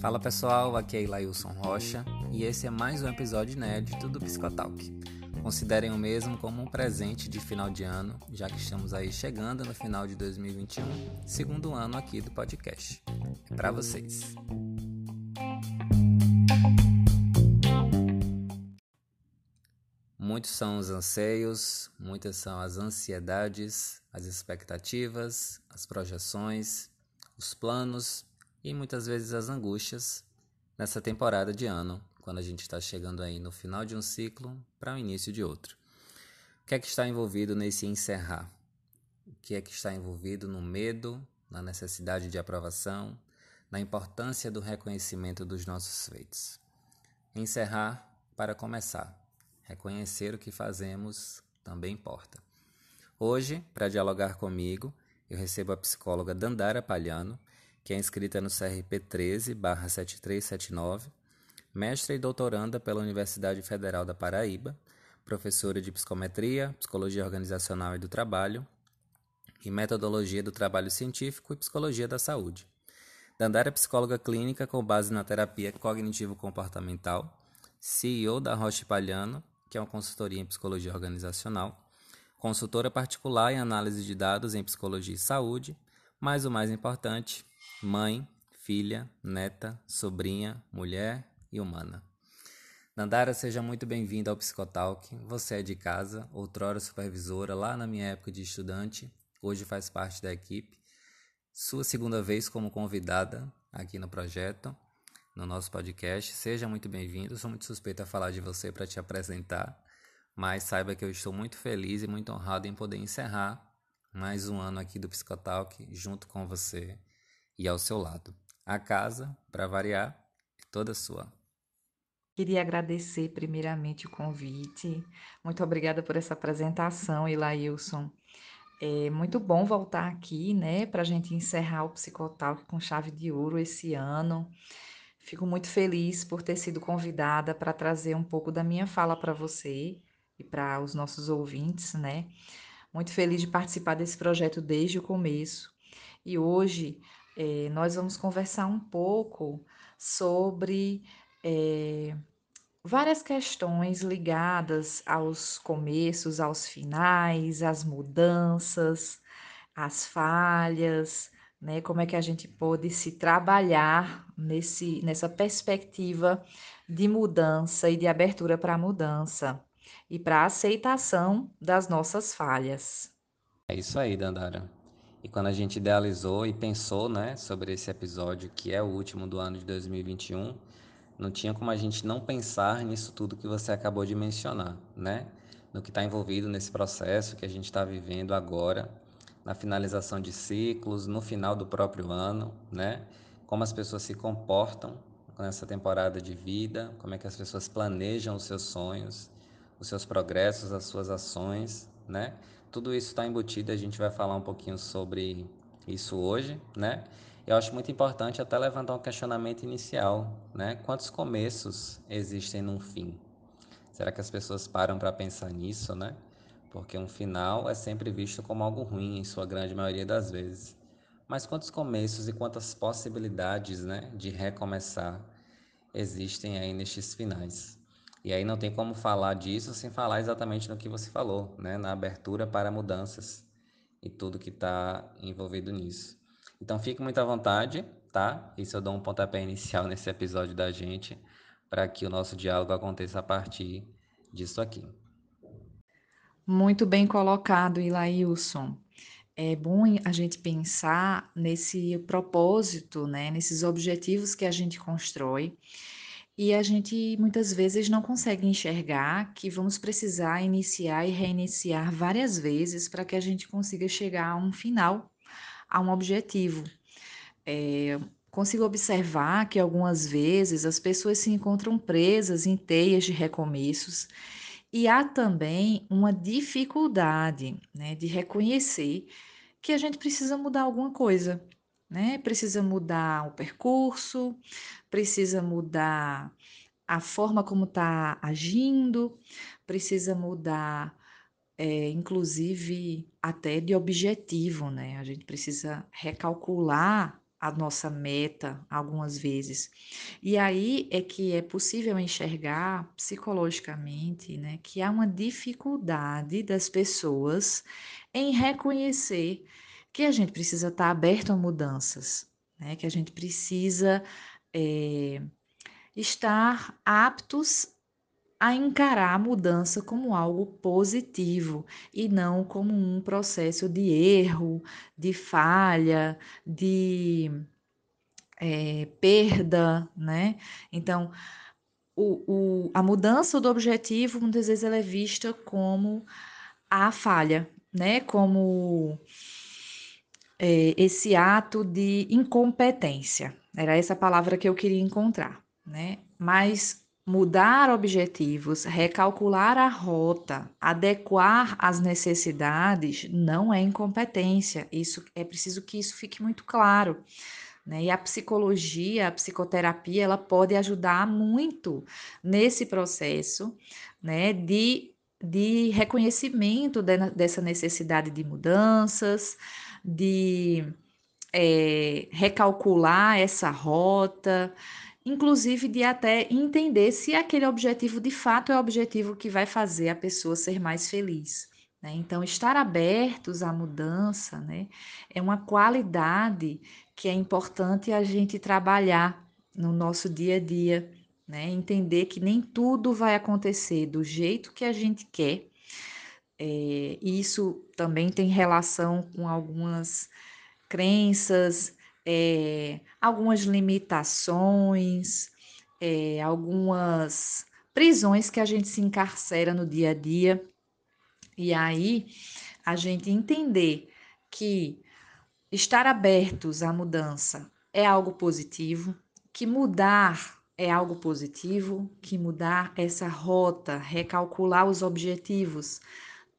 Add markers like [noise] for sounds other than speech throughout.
Fala pessoal, aqui é Ilailson Rocha e esse é mais um episódio inédito do Psicotalk. Considerem o mesmo como um presente de final de ano, já que estamos aí chegando no final de 2021, segundo ano aqui do podcast. É para vocês. Muitos são os anseios, muitas são as ansiedades, as expectativas, as projeções, os planos e muitas vezes as angústias nessa temporada de ano, quando a gente está chegando aí no final de um ciclo para o início de outro. O que é que está envolvido nesse encerrar? O que é que está envolvido no medo, na necessidade de aprovação, na importância do reconhecimento dos nossos feitos? Encerrar para começar. Reconhecer o que fazemos também importa. Hoje, para dialogar comigo, eu recebo a psicóloga Dandara Palhano, que é inscrita no CRP 13/7379, mestra e doutoranda pela Universidade Federal da Paraíba, professora de psicometria, psicologia organizacional e do trabalho e metodologia do trabalho científico e psicologia da saúde. Dandara é psicóloga clínica com base na terapia cognitivo-comportamental, CEO da Roche Palhano que é uma consultoria em psicologia organizacional, consultora particular em análise de dados em psicologia e saúde, mas o mais importante, mãe, filha, neta, sobrinha, mulher e humana. Nandara, seja muito bem-vinda ao Psicotalk. Você é de casa, outrora supervisora lá na minha época de estudante, hoje faz parte da equipe. Sua segunda vez como convidada aqui no projeto no nosso podcast. Seja muito bem-vindo. Sou muito suspeito a falar de você para te apresentar, mas saiba que eu estou muito feliz e muito honrado em poder encerrar mais um ano aqui do Psicotalk junto com você e ao seu lado. A casa, para variar, é toda sua. Queria agradecer primeiramente o convite. Muito obrigada por essa apresentação, Ilailson. É muito bom voltar aqui, né, para a gente encerrar o Psicotalk com chave de ouro esse ano. Fico muito feliz por ter sido convidada para trazer um pouco da minha fala para você e para os nossos ouvintes, né? Muito feliz de participar desse projeto desde o começo. E hoje é, nós vamos conversar um pouco sobre é, várias questões ligadas aos começos, aos finais, às mudanças, às falhas, né? Como é que a gente pode se trabalhar nesse, nessa perspectiva de mudança e de abertura para a mudança e para a aceitação das nossas falhas. É isso aí, Dandara. E quando a gente idealizou e pensou, né, sobre esse episódio que é o último do ano de 2021, não tinha como a gente não pensar nisso tudo que você acabou de mencionar, né? No que está envolvido nesse processo que a gente está vivendo agora na finalização de ciclos, no final do próprio ano, né? Como as pessoas se comportam nessa temporada de vida, como é que as pessoas planejam os seus sonhos, os seus progressos, as suas ações, né? Tudo isso está embutido, a gente vai falar um pouquinho sobre isso hoje, né? Eu acho muito importante até levantar um questionamento inicial, né? Quantos começos existem num fim? Será que as pessoas param para pensar nisso, né? porque um final é sempre visto como algo ruim em sua grande maioria das vezes. Mas quantos começos e quantas possibilidades né, de recomeçar existem aí nestes finais? E aí não tem como falar disso sem falar exatamente no que você falou, né, na abertura para mudanças e tudo que está envolvido nisso. Então fique muito à vontade, tá? Isso eu dou um pontapé [laughs] inicial nesse episódio da gente para que o nosso diálogo aconteça a partir disso aqui. Muito bem colocado, Ilailson. É bom a gente pensar nesse propósito, né, nesses objetivos que a gente constrói. E a gente muitas vezes não consegue enxergar que vamos precisar iniciar e reiniciar várias vezes para que a gente consiga chegar a um final, a um objetivo. É, consigo observar que algumas vezes as pessoas se encontram presas em teias de recomeços e há também uma dificuldade né, de reconhecer que a gente precisa mudar alguma coisa, né? Precisa mudar o percurso, precisa mudar a forma como está agindo, precisa mudar é, inclusive até de objetivo, né? A gente precisa recalcular a nossa meta algumas vezes. E aí é que é possível enxergar psicologicamente, né, que há uma dificuldade das pessoas em reconhecer que a gente precisa estar aberto a mudanças, né, que a gente precisa é, estar aptos a encarar a mudança como algo positivo e não como um processo de erro, de falha, de é, perda, né? Então, o, o, a mudança do objetivo muitas vezes ela é vista como a falha, né? Como é, esse ato de incompetência. Era essa palavra que eu queria encontrar, né? Mas mudar objetivos, recalcular a rota, adequar as necessidades não é incompetência. Isso é preciso que isso fique muito claro. Né? E a psicologia, a psicoterapia, ela pode ajudar muito nesse processo né, de, de reconhecimento de, dessa necessidade de mudanças, de é, recalcular essa rota, inclusive de até entender se aquele objetivo de fato é o objetivo que vai fazer a pessoa ser mais feliz. Né? Então, estar abertos à mudança né, é uma qualidade que é importante a gente trabalhar no nosso dia a dia, né? Entender que nem tudo vai acontecer do jeito que a gente quer. É, isso também tem relação com algumas crenças, é, algumas limitações, é, algumas prisões que a gente se encarcera no dia a dia. E aí a gente entender que estar abertos à mudança é algo positivo, que mudar é algo positivo, que mudar essa rota, recalcular os objetivos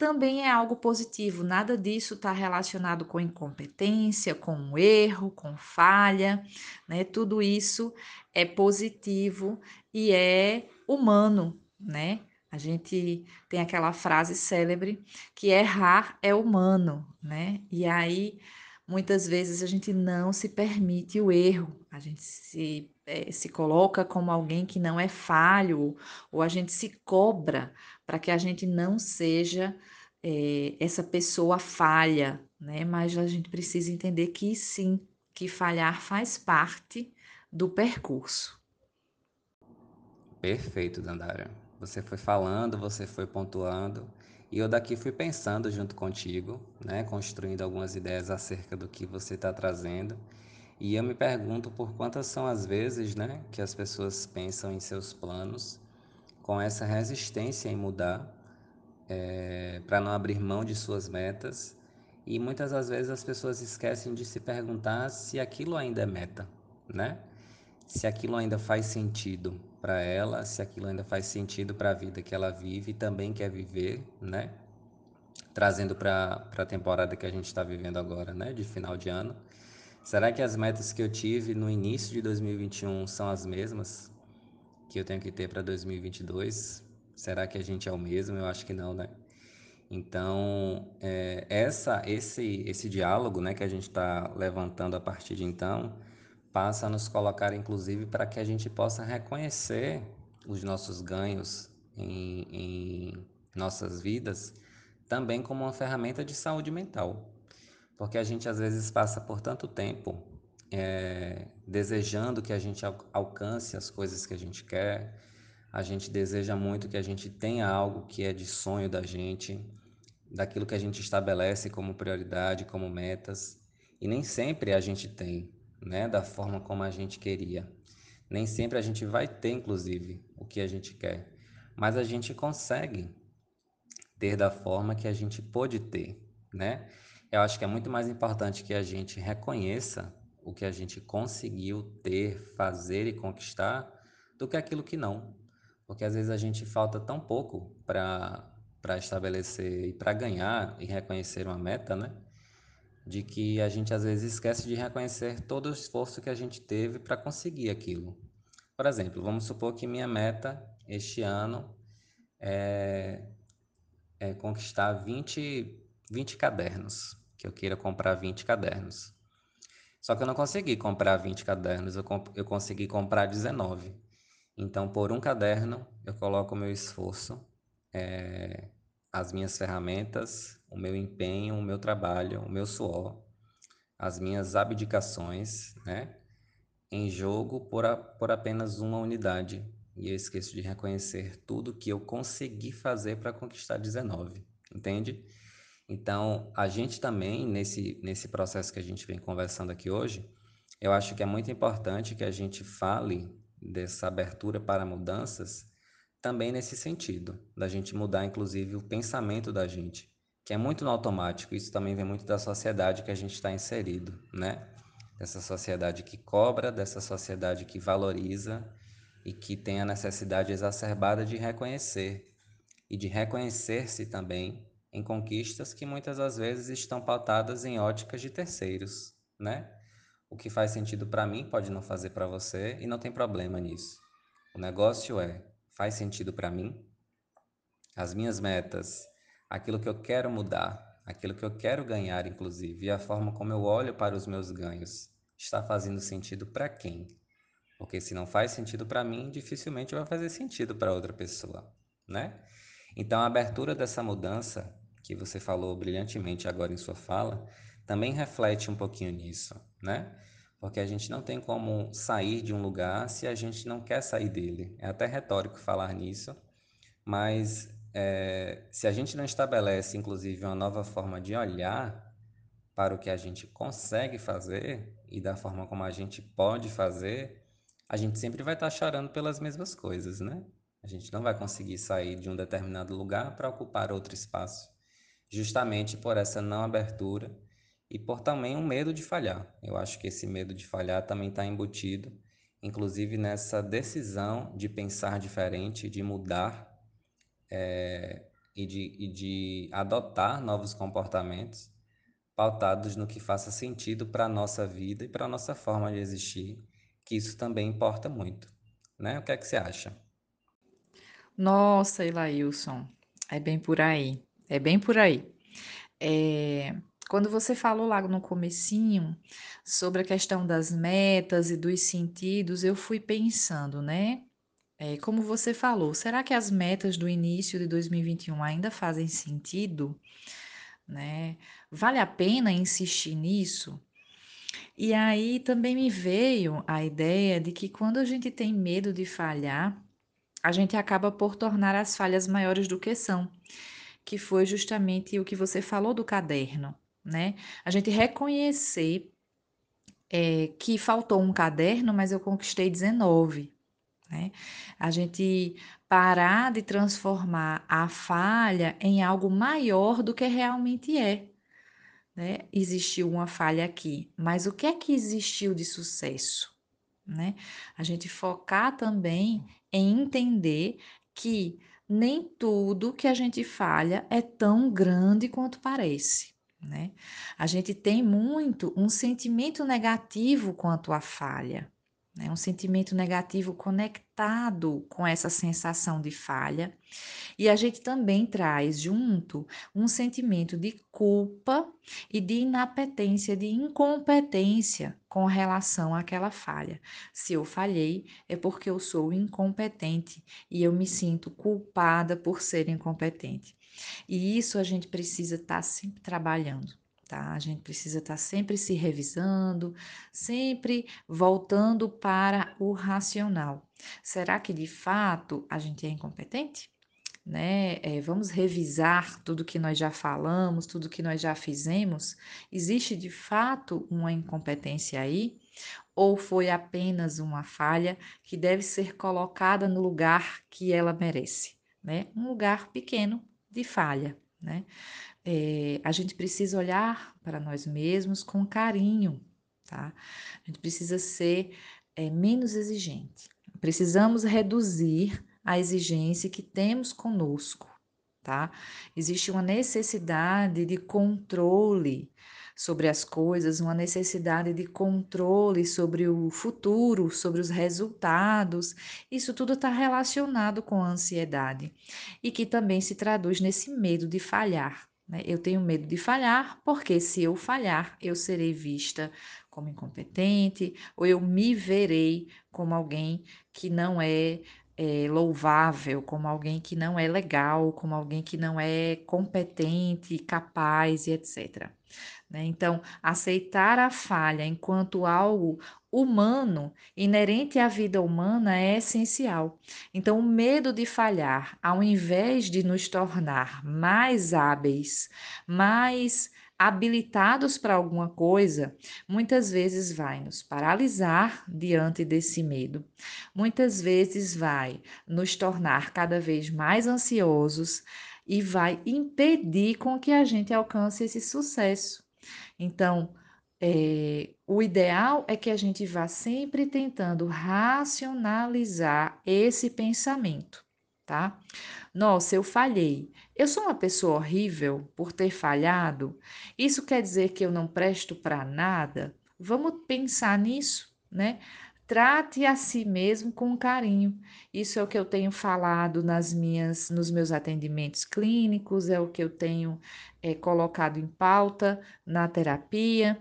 também é algo positivo. Nada disso está relacionado com incompetência, com erro, com falha, né? Tudo isso é positivo e é humano, né? A gente tem aquela frase célebre que errar é humano, né? E aí muitas vezes a gente não se permite o erro, a gente se, é, se coloca como alguém que não é falho, ou a gente se cobra para que a gente não seja é, essa pessoa falha, né? Mas a gente precisa entender que sim, que falhar faz parte do percurso. Perfeito, Dandara. Você foi falando, você foi pontuando, e eu daqui fui pensando junto contigo, né, construindo algumas ideias acerca do que você está trazendo. E eu me pergunto por quantas são as vezes, né, que as pessoas pensam em seus planos com essa resistência em mudar, é, para não abrir mão de suas metas. E muitas das vezes as pessoas esquecem de se perguntar se aquilo ainda é meta, né? Se aquilo ainda faz sentido para ela, se aquilo ainda faz sentido para a vida que ela vive e também quer viver, né? Trazendo para a temporada que a gente está vivendo agora, né? De final de ano. Será que as metas que eu tive no início de 2021 são as mesmas que eu tenho que ter para 2022? Será que a gente é o mesmo? Eu acho que não, né? Então, é, essa, esse, esse diálogo né, que a gente está levantando a partir de então passa a nos colocar, inclusive, para que a gente possa reconhecer os nossos ganhos em, em nossas vidas também como uma ferramenta de saúde mental. Porque a gente às vezes passa por tanto tempo é, desejando que a gente alcance as coisas que a gente quer, a gente deseja muito que a gente tenha algo que é de sonho da gente, daquilo que a gente estabelece como prioridade, como metas, e nem sempre a gente tem né, da forma como a gente queria. Nem sempre a gente vai ter, inclusive, o que a gente quer, mas a gente consegue ter da forma que a gente pôde ter, né? Eu acho que é muito mais importante que a gente reconheça o que a gente conseguiu ter, fazer e conquistar do que aquilo que não. Porque às vezes a gente falta tão pouco para estabelecer e para ganhar e reconhecer uma meta, né? de que a gente às vezes esquece de reconhecer todo o esforço que a gente teve para conseguir aquilo. Por exemplo, vamos supor que minha meta este ano é, é conquistar 20, 20 cadernos, que eu queira comprar 20 cadernos. Só que eu não consegui comprar 20 cadernos, eu, comp eu consegui comprar 19. Então, por um caderno, eu coloco o meu esforço, é, as minhas ferramentas, o meu empenho, o meu trabalho, o meu suor, as minhas abdicações, né? Em jogo por, a, por apenas uma unidade. E eu esqueço de reconhecer tudo que eu consegui fazer para conquistar 19, entende? Então, a gente também, nesse, nesse processo que a gente vem conversando aqui hoje, eu acho que é muito importante que a gente fale dessa abertura para mudanças também nesse sentido, da gente mudar inclusive o pensamento da gente, que é muito no automático. Isso também vem muito da sociedade que a gente está inserido, né? Dessa sociedade que cobra, dessa sociedade que valoriza e que tem a necessidade exacerbada de reconhecer e de reconhecer-se também em conquistas que muitas das vezes estão pautadas em óticas de terceiros, né? O que faz sentido para mim pode não fazer para você e não tem problema nisso. O negócio é, faz sentido para mim? As minhas metas, aquilo que eu quero mudar, aquilo que eu quero ganhar, inclusive, e a forma como eu olho para os meus ganhos, está fazendo sentido para quem? Porque se não faz sentido para mim, dificilmente vai fazer sentido para outra pessoa, né? Então, a abertura dessa mudança que você falou brilhantemente agora em sua fala, também reflete um pouquinho nisso, né? Porque a gente não tem como sair de um lugar se a gente não quer sair dele. É até retórico falar nisso, mas é, se a gente não estabelece, inclusive, uma nova forma de olhar para o que a gente consegue fazer e da forma como a gente pode fazer, a gente sempre vai estar chorando pelas mesmas coisas, né? A gente não vai conseguir sair de um determinado lugar para ocupar outro espaço justamente por essa não abertura e por também um medo de falhar. Eu acho que esse medo de falhar também está embutido, inclusive nessa decisão de pensar diferente, de mudar é, e, de, e de adotar novos comportamentos pautados no que faça sentido para a nossa vida e para a nossa forma de existir, que isso também importa muito. Né? O que é que você acha? Nossa, Ilailson, é bem por aí. É bem por aí. Eh, quando você falou lá no comecinho sobre a questão das metas e dos sentidos, eu fui pensando, né? Eh, como você falou, será que as metas do início de 2021 ainda fazem sentido? Né? Vale a pena insistir nisso? E aí também me veio a ideia de que quando a gente tem medo de falhar, a gente acaba por tornar as falhas maiores do que são que foi justamente o que você falou do caderno, né? A gente reconhecer é, que faltou um caderno, mas eu conquistei 19, né? A gente parar de transformar a falha em algo maior do que realmente é. Né? Existiu uma falha aqui, mas o que é que existiu de sucesso? Né? A gente focar também em entender que nem tudo que a gente falha é tão grande quanto parece. Né? A gente tem muito um sentimento negativo quanto à falha, né? um sentimento negativo conectado com essa sensação de falha, e a gente também traz junto um sentimento de culpa e de inapetência, de incompetência com relação àquela falha. Se eu falhei, é porque eu sou incompetente e eu me sinto culpada por ser incompetente. E isso a gente precisa estar tá sempre trabalhando. Tá? A gente precisa estar tá sempre se revisando, sempre voltando para o racional. Será que de fato a gente é incompetente? né? É, vamos revisar tudo que nós já falamos, tudo que nós já fizemos. Existe de fato uma incompetência aí? Ou foi apenas uma falha que deve ser colocada no lugar que ela merece, né? Um lugar pequeno de falha, né? É, a gente precisa olhar para nós mesmos com carinho, tá? A gente precisa ser é, menos exigente. Precisamos reduzir a exigência que temos conosco, tá? Existe uma necessidade de controle sobre as coisas, uma necessidade de controle sobre o futuro, sobre os resultados. Isso tudo está relacionado com a ansiedade e que também se traduz nesse medo de falhar. Né? Eu tenho medo de falhar porque se eu falhar, eu serei vista como incompetente ou eu me verei como alguém que não é é, louvável, como alguém que não é legal, como alguém que não é competente, capaz e etc. Né? Então, aceitar a falha enquanto algo humano, inerente à vida humana, é essencial. Então, o medo de falhar, ao invés de nos tornar mais hábeis, mais habilitados para alguma coisa, muitas vezes vai nos paralisar diante desse medo. Muitas vezes vai nos tornar cada vez mais ansiosos e vai impedir com que a gente alcance esse sucesso. Então, é, o ideal é que a gente vá sempre tentando racionalizar esse pensamento, tá? Nossa, eu falhei. Eu sou uma pessoa horrível por ter falhado? Isso quer dizer que eu não presto para nada? Vamos pensar nisso, né? Trate a si mesmo com carinho. Isso é o que eu tenho falado nas minhas, nos meus atendimentos clínicos, é o que eu tenho é, colocado em pauta na terapia.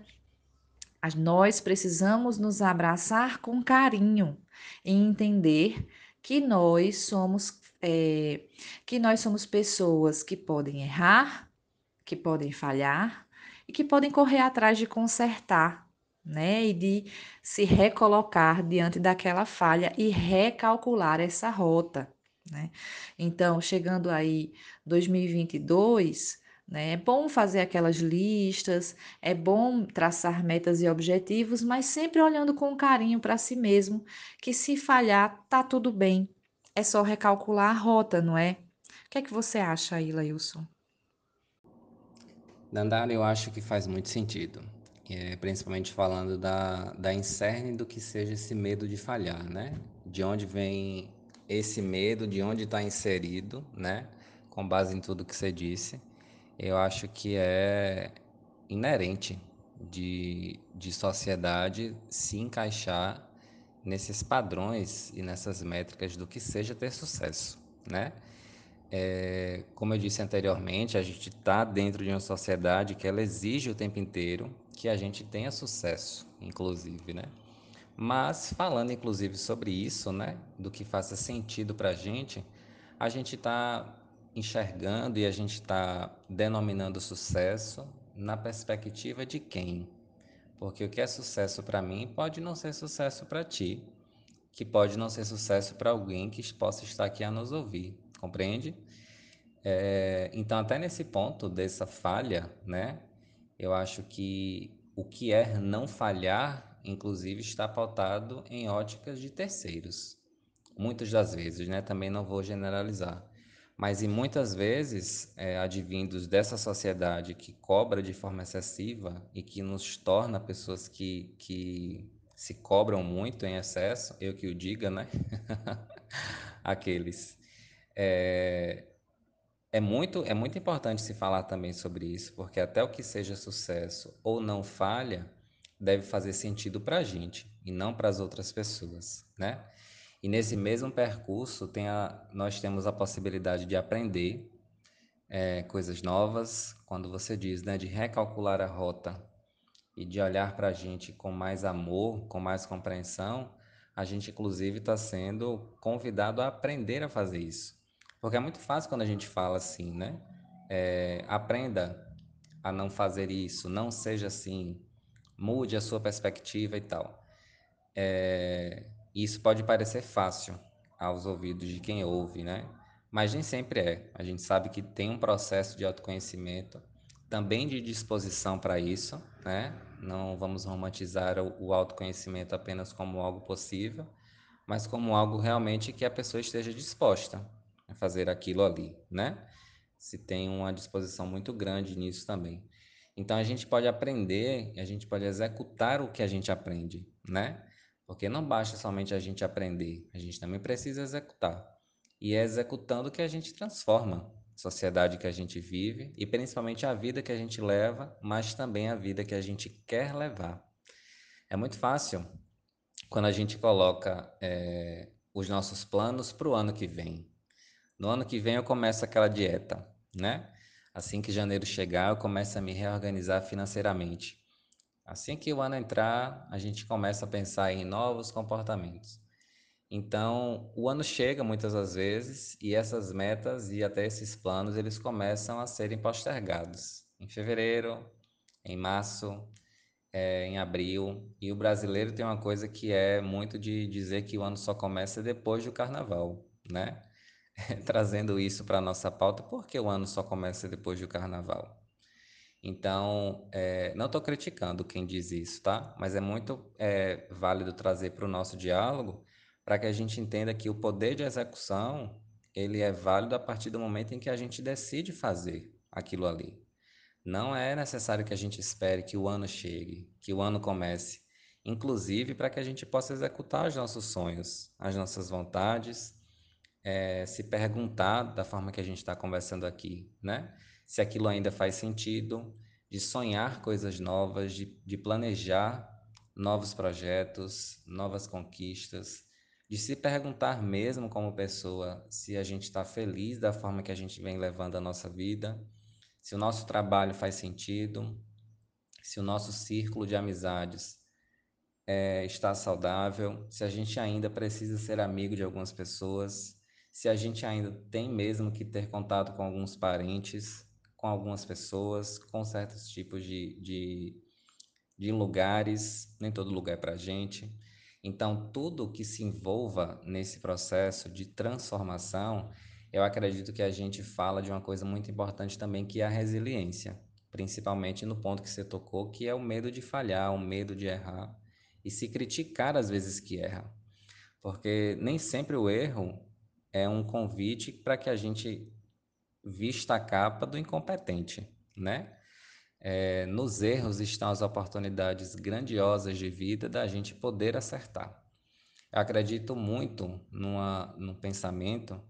Nós precisamos nos abraçar com carinho e entender que nós somos é, que nós somos pessoas que podem errar, que podem falhar e que podem correr atrás de consertar, né? E de se recolocar diante daquela falha e recalcular essa rota, né? Então, chegando aí 2022, né? É bom fazer aquelas listas, é bom traçar metas e objetivos, mas sempre olhando com carinho para si mesmo, que se falhar, tá tudo bem, é só recalcular a rota, não é? O que é que você acha aí, Lailson? Dandara, eu acho que faz muito sentido. É, principalmente falando da, da incerne do que seja esse medo de falhar, né? De onde vem esse medo, de onde está inserido, né? Com base em tudo que você disse. Eu acho que é inerente de, de sociedade se encaixar nesses padrões e nessas métricas do que seja ter sucesso, né? É, como eu disse anteriormente, a gente está dentro de uma sociedade que ela exige o tempo inteiro que a gente tenha sucesso, inclusive, né? Mas falando inclusive sobre isso, né, do que faça sentido para a gente, a gente está enxergando e a gente está denominando sucesso na perspectiva de quem? Porque o que é sucesso para mim pode não ser sucesso para ti, que pode não ser sucesso para alguém que possa estar aqui a nos ouvir, compreende? É, então, até nesse ponto dessa falha, né, eu acho que o que é não falhar, inclusive, está pautado em óticas de terceiros. Muitas das vezes, né? Também não vou generalizar mas e muitas vezes é, advindos dessa sociedade que cobra de forma excessiva e que nos torna pessoas que, que se cobram muito em excesso, eu que o diga, né? [laughs] Aqueles. É, é, muito, é muito importante se falar também sobre isso, porque até o que seja sucesso ou não falha deve fazer sentido para a gente e não para as outras pessoas, né? E nesse mesmo percurso tem a, nós temos a possibilidade de aprender é, coisas novas, quando você diz né, de recalcular a rota e de olhar para a gente com mais amor, com mais compreensão, a gente inclusive está sendo convidado a aprender a fazer isso. Porque é muito fácil quando a gente fala assim, né? É, aprenda a não fazer isso, não seja assim, mude a sua perspectiva e tal. É, isso pode parecer fácil aos ouvidos de quem ouve, né? Mas nem sempre é. A gente sabe que tem um processo de autoconhecimento, também de disposição para isso, né? Não vamos romantizar o autoconhecimento apenas como algo possível, mas como algo realmente que a pessoa esteja disposta a fazer aquilo ali, né? Se tem uma disposição muito grande nisso também. Então a gente pode aprender, a gente pode executar o que a gente aprende, né? Porque não basta somente a gente aprender, a gente também precisa executar. E é executando que a gente transforma sociedade que a gente vive e principalmente a vida que a gente leva, mas também a vida que a gente quer levar. É muito fácil quando a gente coloca é, os nossos planos para o ano que vem. No ano que vem eu começo aquela dieta, né? Assim que janeiro chegar, eu começo a me reorganizar financeiramente. Assim que o ano entrar, a gente começa a pensar em novos comportamentos. Então, o ano chega muitas das vezes e essas metas e até esses planos, eles começam a serem postergados. Em fevereiro, em março, é, em abril. E o brasileiro tem uma coisa que é muito de dizer que o ano só começa depois do carnaval, né? [laughs] Trazendo isso para a nossa pauta, porque o ano só começa depois do carnaval. Então, é, não estou criticando quem diz isso, tá? Mas é muito é, válido trazer para o nosso diálogo para que a gente entenda que o poder de execução ele é válido a partir do momento em que a gente decide fazer aquilo ali. Não é necessário que a gente espere que o ano chegue, que o ano comece, inclusive para que a gente possa executar os nossos sonhos, as nossas vontades, é, se perguntar da forma que a gente está conversando aqui, né? Se aquilo ainda faz sentido, de sonhar coisas novas, de, de planejar novos projetos, novas conquistas de se perguntar mesmo como pessoa se a gente está feliz da forma que a gente vem levando a nossa vida, se o nosso trabalho faz sentido, se o nosso círculo de amizades é, está saudável, se a gente ainda precisa ser amigo de algumas pessoas, se a gente ainda tem mesmo que ter contato com alguns parentes, com algumas pessoas, com certos tipos de, de, de lugares, nem todo lugar é para a gente. Então, tudo que se envolva nesse processo de transformação, eu acredito que a gente fala de uma coisa muito importante também, que é a resiliência, principalmente no ponto que você tocou, que é o medo de falhar, o medo de errar e se criticar às vezes que erra. Porque nem sempre o erro é um convite para que a gente vista a capa do incompetente, né? É, nos erros estão as oportunidades grandiosas de vida da gente poder acertar. Eu acredito muito numa, num pensamento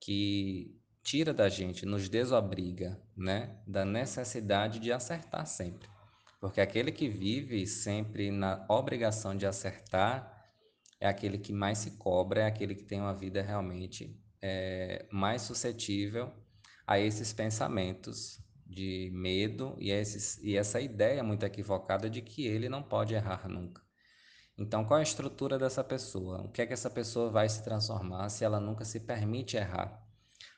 que tira da gente, nos desobriga, né, da necessidade de acertar sempre. Porque aquele que vive sempre na obrigação de acertar é aquele que mais se cobra, é aquele que tem uma vida realmente é, mais suscetível a esses pensamentos de medo e, esses, e essa ideia muito equivocada de que ele não pode errar nunca. Então, qual é a estrutura dessa pessoa? O que é que essa pessoa vai se transformar se ela nunca se permite errar?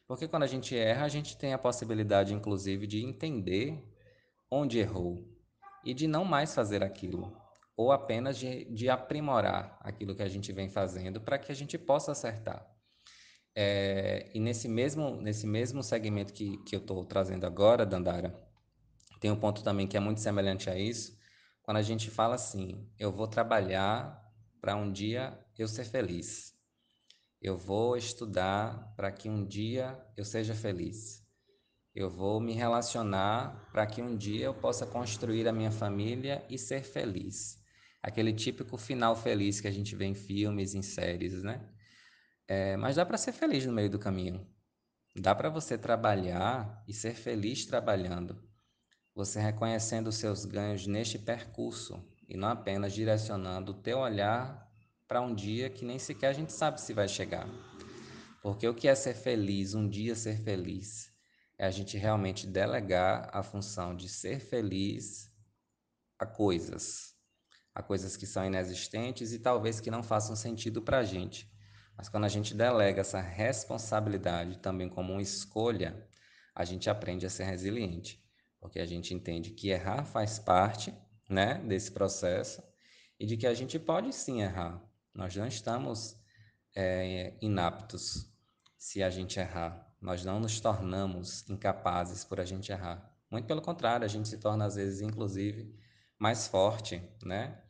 Porque quando a gente erra, a gente tem a possibilidade, inclusive, de entender onde errou e de não mais fazer aquilo, ou apenas de, de aprimorar aquilo que a gente vem fazendo para que a gente possa acertar. É, e nesse mesmo, nesse mesmo segmento que, que eu estou trazendo agora, Dandara, tem um ponto também que é muito semelhante a isso. Quando a gente fala assim, eu vou trabalhar para um dia eu ser feliz. Eu vou estudar para que um dia eu seja feliz. Eu vou me relacionar para que um dia eu possa construir a minha família e ser feliz. Aquele típico final feliz que a gente vê em filmes, em séries, né? É, mas dá para ser feliz no meio do caminho. Dá para você trabalhar e ser feliz trabalhando. Você reconhecendo os seus ganhos neste percurso e não apenas direcionando o teu olhar para um dia que nem sequer a gente sabe se vai chegar. Porque o que é ser feliz, um dia ser feliz, é a gente realmente delegar a função de ser feliz a coisas, a coisas que são inexistentes e talvez que não façam sentido para a gente. Mas quando a gente delega essa responsabilidade também como uma escolha, a gente aprende a ser resiliente, porque a gente entende que errar faz parte, né, desse processo e de que a gente pode sim errar. Nós não estamos é, inaptos se a gente errar. Nós não nos tornamos incapazes por a gente errar. Muito pelo contrário, a gente se torna às vezes, inclusive, mais forte, né?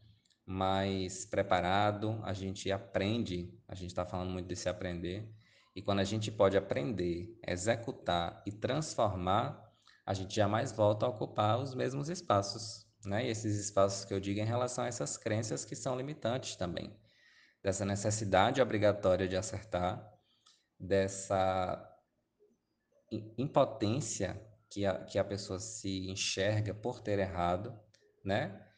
Mais preparado, a gente aprende, a gente está falando muito desse aprender, e quando a gente pode aprender, executar e transformar, a gente jamais volta a ocupar os mesmos espaços, né? E esses espaços que eu digo em relação a essas crenças que são limitantes também, dessa necessidade obrigatória de acertar, dessa impotência que a, que a pessoa se enxerga por ter errado, né?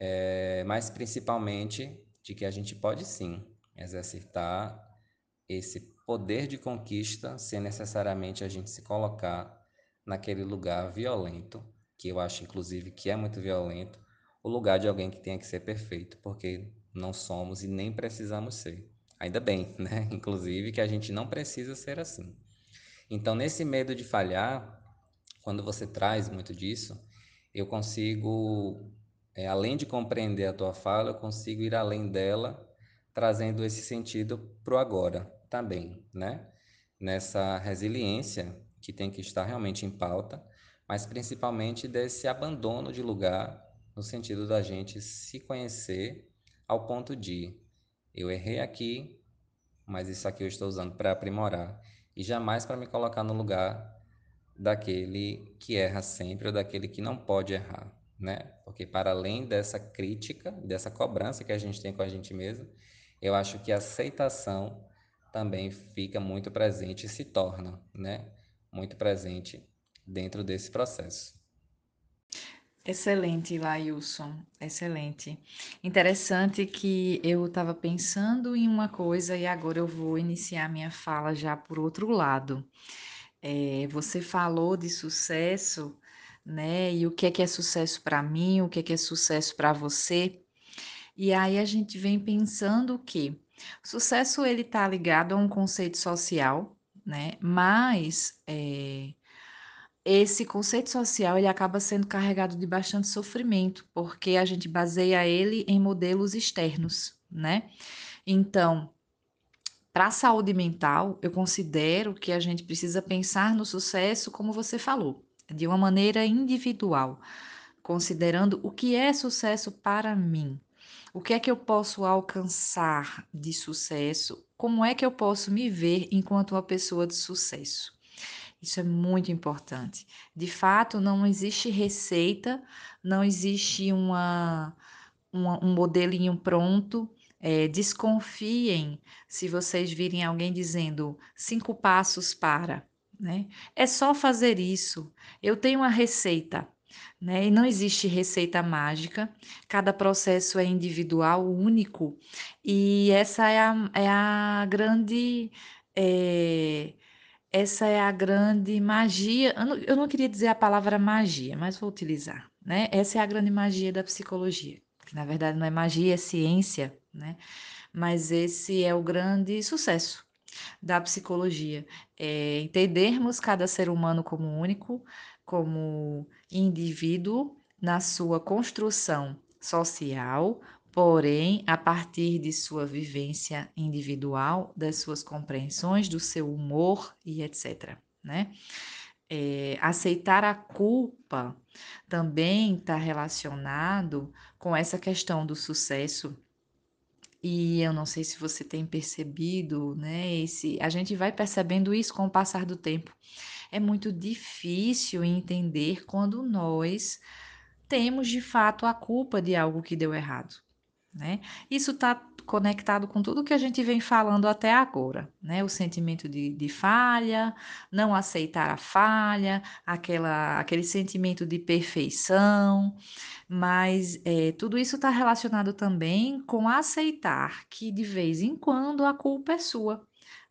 É, mas principalmente de que a gente pode sim exercitar esse poder de conquista sem necessariamente a gente se colocar naquele lugar violento, que eu acho inclusive que é muito violento, o lugar de alguém que tenha que ser perfeito, porque não somos e nem precisamos ser. Ainda bem, [laughs] né? Inclusive que a gente não precisa ser assim. Então, nesse medo de falhar, quando você traz muito disso, eu consigo, é, além de compreender a tua fala, eu consigo ir além dela, trazendo esse sentido para o agora também, né? Nessa resiliência que tem que estar realmente em pauta, mas principalmente desse abandono de lugar, no sentido da gente se conhecer ao ponto de eu errei aqui, mas isso aqui eu estou usando para aprimorar e jamais para me colocar no lugar daquele que erra sempre ou daquele que não pode errar, né? Porque para além dessa crítica, dessa cobrança que a gente tem com a gente mesmo, eu acho que a aceitação também fica muito presente e se torna, né, muito presente dentro desse processo. Excelente, Lailson, excelente. Interessante que eu estava pensando em uma coisa e agora eu vou iniciar minha fala já por outro lado. É, você falou de sucesso, né? E o que é que é sucesso para mim, o que é que é sucesso para você? E aí a gente vem pensando que sucesso ele está ligado a um conceito social, né? Mas é, esse conceito social ele acaba sendo carregado de bastante sofrimento, porque a gente baseia ele em modelos externos, né? Então, para a saúde mental, eu considero que a gente precisa pensar no sucesso, como você falou, de uma maneira individual, considerando o que é sucesso para mim. O que é que eu posso alcançar de sucesso? Como é que eu posso me ver enquanto uma pessoa de sucesso? Isso é muito importante. De fato, não existe receita, não existe uma, uma um modelinho pronto. É, desconfiem se vocês virem alguém dizendo cinco passos para, né? É só fazer isso. Eu tenho uma receita, né? E não existe receita mágica. Cada processo é individual, único. E essa é a, é a grande é, essa é a grande magia. Eu não, eu não queria dizer a palavra magia, mas vou utilizar, né? Essa é a grande magia da psicologia, que na verdade não é magia, é ciência, né? Mas esse é o grande sucesso da psicologia, é entendermos cada ser humano como único, como indivíduo na sua construção social, porém, a partir de sua vivência individual, das suas compreensões, do seu humor e etc. Né? É, aceitar a culpa também está relacionado com essa questão do sucesso. E eu não sei se você tem percebido, né? Esse, a gente vai percebendo isso com o passar do tempo. É muito difícil entender quando nós temos de fato a culpa de algo que deu errado. Né? Isso está conectado com tudo que a gente vem falando até agora, né? O sentimento de, de falha, não aceitar a falha, aquela, aquele sentimento de perfeição, mas é, tudo isso está relacionado também com aceitar que de vez em quando a culpa é sua,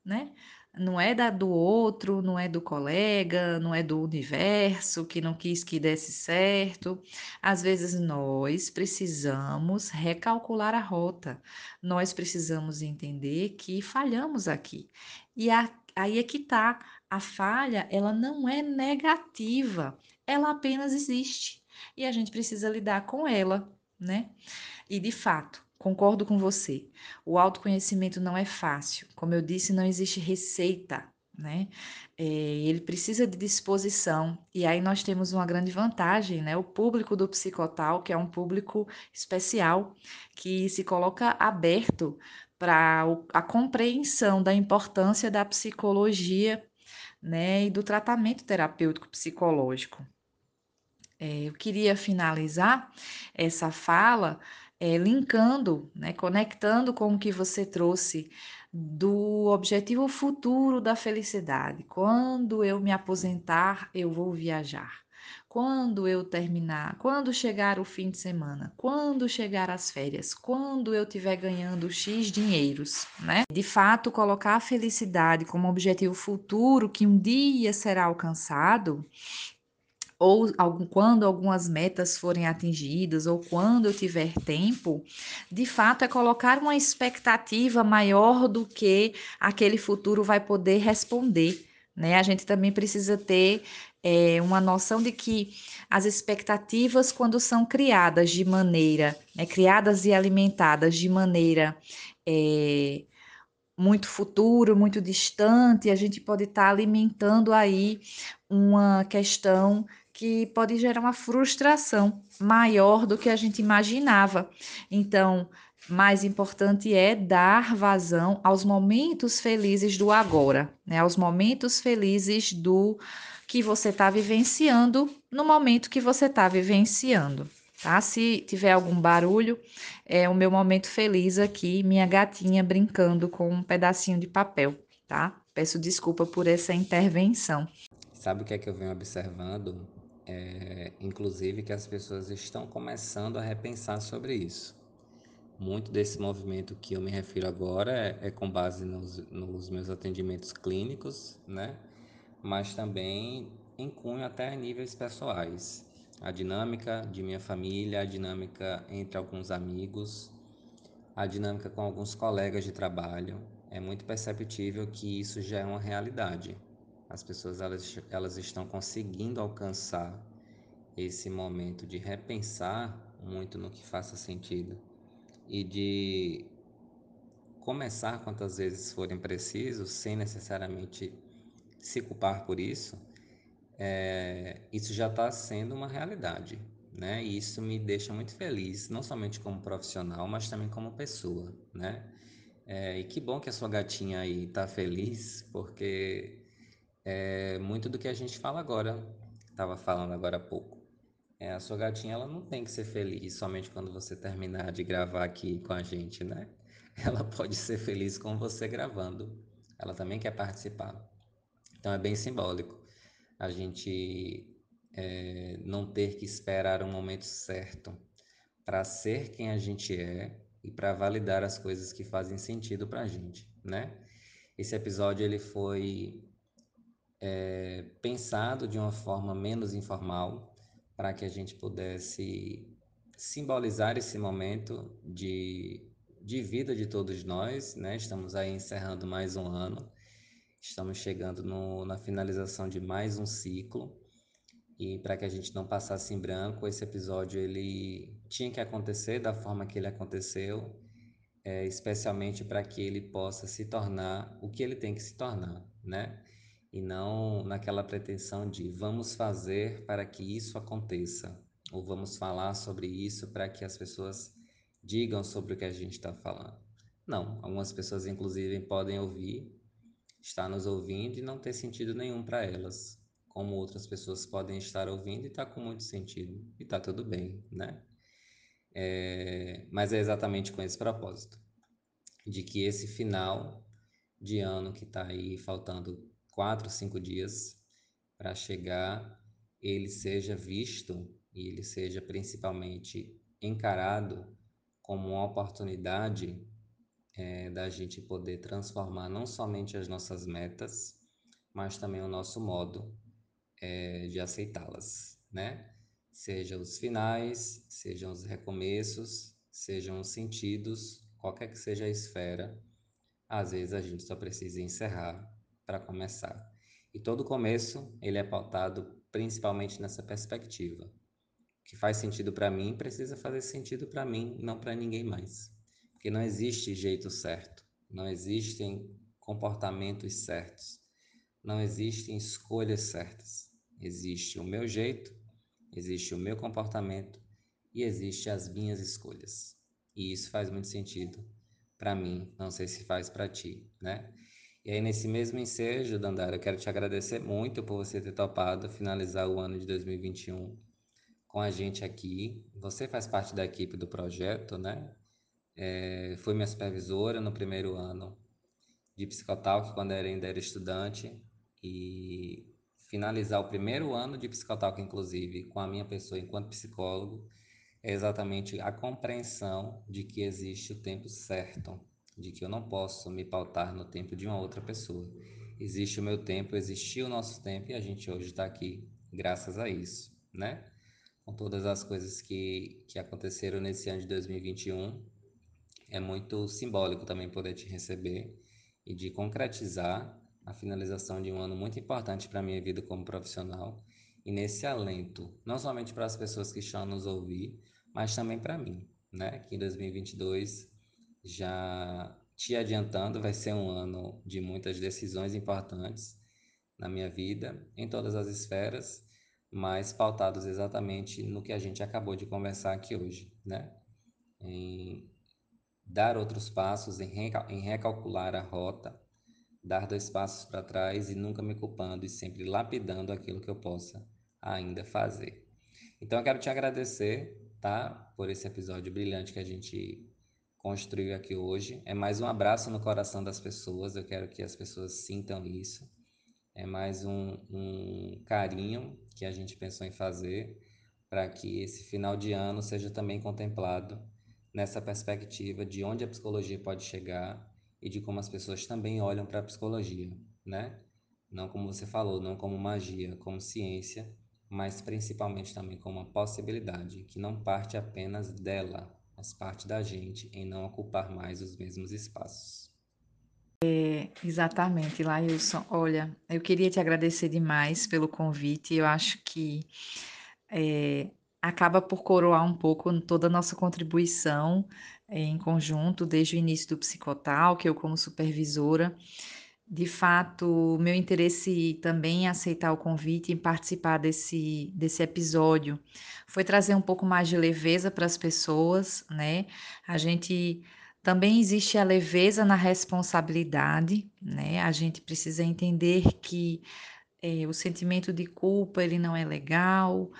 né? Não é da do outro, não é do colega, não é do universo que não quis que desse certo. Às vezes nós precisamos recalcular a rota, nós precisamos entender que falhamos aqui. E a, aí é que tá, a falha, ela não é negativa, ela apenas existe. E a gente precisa lidar com ela, né? E de fato, Concordo com você. O autoconhecimento não é fácil. Como eu disse, não existe receita, né? É, ele precisa de disposição. E aí nós temos uma grande vantagem, né? O público do Psicotal, que é um público especial, que se coloca aberto para a compreensão da importância da psicologia, né? E do tratamento terapêutico psicológico. É, eu queria finalizar essa fala é, linkando, né, conectando com o que você trouxe do objetivo futuro da felicidade. Quando eu me aposentar, eu vou viajar. Quando eu terminar, quando chegar o fim de semana, quando chegar as férias, quando eu estiver ganhando X dinheiros, né? De fato, colocar a felicidade como objetivo futuro que um dia será alcançado, ou algum, quando algumas metas forem atingidas, ou quando eu tiver tempo, de fato é colocar uma expectativa maior do que aquele futuro vai poder responder. Né? A gente também precisa ter é, uma noção de que as expectativas, quando são criadas de maneira, né, criadas e alimentadas de maneira é, muito futuro, muito distante, a gente pode estar tá alimentando aí uma questão que pode gerar uma frustração maior do que a gente imaginava. Então, mais importante é dar vazão aos momentos felizes do agora, né? Aos momentos felizes do que você está vivenciando no momento que você está vivenciando, tá? Se tiver algum barulho, é o meu momento feliz aqui, minha gatinha brincando com um pedacinho de papel, tá? Peço desculpa por essa intervenção. Sabe o que é que eu venho observando? É, inclusive que as pessoas estão começando a repensar sobre isso. Muito desse movimento que eu me refiro agora é, é com base nos, nos, meus atendimentos clínicos, né? Mas também em cunho até níveis pessoais. A dinâmica de minha família, a dinâmica entre alguns amigos, a dinâmica com alguns colegas de trabalho. É muito perceptível que isso já é uma realidade. As pessoas elas, elas estão conseguindo alcançar esse momento de repensar muito no que faça sentido e de começar quantas vezes forem precisos, sem necessariamente se culpar por isso, é, isso já está sendo uma realidade, né? E isso me deixa muito feliz, não somente como profissional, mas também como pessoa, né? É, e que bom que a sua gatinha aí está feliz, porque é muito do que a gente fala agora, estava falando agora há pouco. É, a sua gatinha ela não tem que ser feliz somente quando você terminar de gravar aqui com a gente, né? [laughs] Ela pode ser feliz com você gravando. Ela também quer participar. Então é bem simbólico a gente é, não ter que esperar um momento certo para ser quem a gente é e para validar as coisas que fazem sentido para a gente, né? Esse episódio ele foi é, pensado de uma forma menos informal para que a gente pudesse simbolizar esse momento de, de vida de todos nós, né? Estamos aí encerrando mais um ano, estamos chegando no, na finalização de mais um ciclo e para que a gente não passasse em branco, esse episódio ele tinha que acontecer da forma que ele aconteceu, é, especialmente para que ele possa se tornar o que ele tem que se tornar, né? E não naquela pretensão de vamos fazer para que isso aconteça, ou vamos falar sobre isso para que as pessoas digam sobre o que a gente está falando. Não, algumas pessoas, inclusive, podem ouvir, estar nos ouvindo e não ter sentido nenhum para elas, como outras pessoas podem estar ouvindo e está com muito sentido, e está tudo bem, né? É, mas é exatamente com esse propósito, de que esse final de ano que está aí faltando quatro, cinco dias para chegar, ele seja visto e ele seja principalmente encarado como uma oportunidade é, da gente poder transformar não somente as nossas metas, mas também o nosso modo é, de aceitá-las, né? Sejam os finais, sejam os recomeços, sejam os sentidos, qualquer que seja a esfera, às vezes a gente só precisa encerrar para começar. E todo começo, ele é pautado principalmente nessa perspectiva. O que faz sentido para mim precisa fazer sentido para mim, não para ninguém mais. Porque não existe jeito certo, não existem comportamentos certos, não existem escolhas certas. Existe o meu jeito, existe o meu comportamento e existe as minhas escolhas. E isso faz muito sentido para mim, não sei se faz para ti, né? E aí, nesse mesmo ensejo, Dandara, eu quero te agradecer muito por você ter topado finalizar o ano de 2021 com a gente aqui. Você faz parte da equipe do projeto, né? É, foi minha supervisora no primeiro ano de psicotalk quando ainda era estudante e finalizar o primeiro ano de psicotalk, inclusive, com a minha pessoa enquanto psicólogo, é exatamente a compreensão de que existe o tempo certo, de que eu não posso me pautar no tempo de uma outra pessoa. Existe o meu tempo, existiu o nosso tempo e a gente hoje está aqui graças a isso, né? Com todas as coisas que, que aconteceram nesse ano de 2021, é muito simbólico também poder te receber e de concretizar a finalização de um ano muito importante para a minha vida como profissional e nesse alento, não somente para as pessoas que estão a nos ouvir, mas também para mim, né? Que em 2022 já te adiantando, vai ser um ano de muitas decisões importantes na minha vida, em todas as esferas, mas pautados exatamente no que a gente acabou de conversar aqui hoje, né? Em dar outros passos, em, recalcular a rota, dar dois passos para trás e nunca me culpando e sempre lapidando aquilo que eu possa ainda fazer. Então eu quero te agradecer, tá? Por esse episódio brilhante que a gente construiu aqui hoje. É mais um abraço no coração das pessoas, eu quero que as pessoas sintam isso. É mais um, um carinho que a gente pensou em fazer para que esse final de ano seja também contemplado nessa perspectiva de onde a psicologia pode chegar e de como as pessoas também olham para a psicologia, né? Não como você falou, não como magia, como ciência, mas principalmente também como uma possibilidade que não parte apenas dela, mas parte da gente em não ocupar mais os mesmos espaços. É, exatamente, Lailson. Olha, eu queria te agradecer demais pelo convite. Eu acho que é, acaba por coroar um pouco toda a nossa contribuição é, em conjunto, desde o início do Psicotal, que eu como supervisora. De fato, meu interesse também em aceitar o convite, em participar desse, desse episódio, foi trazer um pouco mais de leveza para as pessoas, né? A gente também existe a leveza na responsabilidade, né? A gente precisa entender que é, o sentimento de culpa ele não é legal,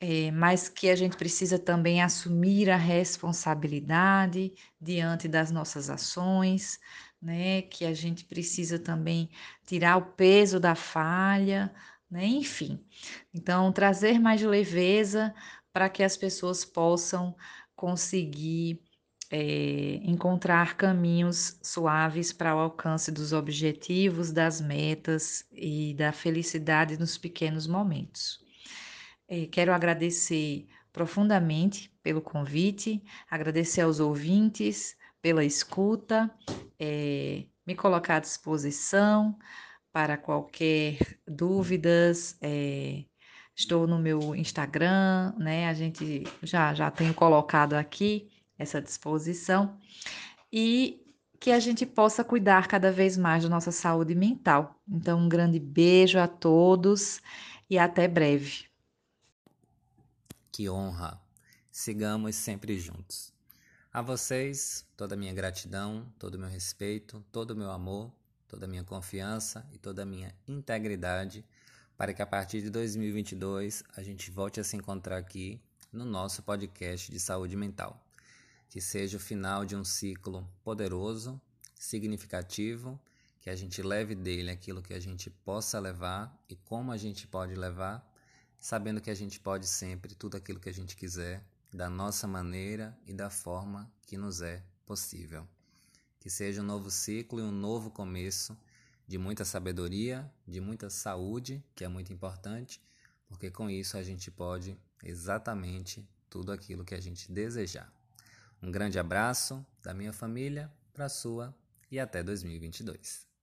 é, mas que a gente precisa também assumir a responsabilidade diante das nossas ações, né? Que a gente precisa também tirar o peso da falha, né? Enfim, então trazer mais leveza para que as pessoas possam conseguir é, encontrar caminhos suaves para o alcance dos objetivos, das metas e da felicidade nos pequenos momentos. É, quero agradecer profundamente pelo convite, agradecer aos ouvintes pela escuta, é, me colocar à disposição para qualquer dúvidas. É, estou no meu Instagram, né? A gente já já tenho colocado aqui essa disposição e que a gente possa cuidar cada vez mais da nossa saúde mental. Então, um grande beijo a todos e até breve. Que honra! Sigamos sempre juntos. A vocês, toda a minha gratidão, todo o meu respeito, todo o meu amor, toda a minha confiança e toda a minha integridade para que a partir de 2022 a gente volte a se encontrar aqui no nosso podcast de saúde mental. Que seja o final de um ciclo poderoso, significativo, que a gente leve dele aquilo que a gente possa levar e como a gente pode levar sabendo que a gente pode sempre tudo aquilo que a gente quiser, da nossa maneira e da forma que nos é possível. Que seja um novo ciclo e um novo começo de muita sabedoria, de muita saúde, que é muito importante, porque com isso a gente pode exatamente tudo aquilo que a gente desejar. Um grande abraço da minha família para a sua e até 2022.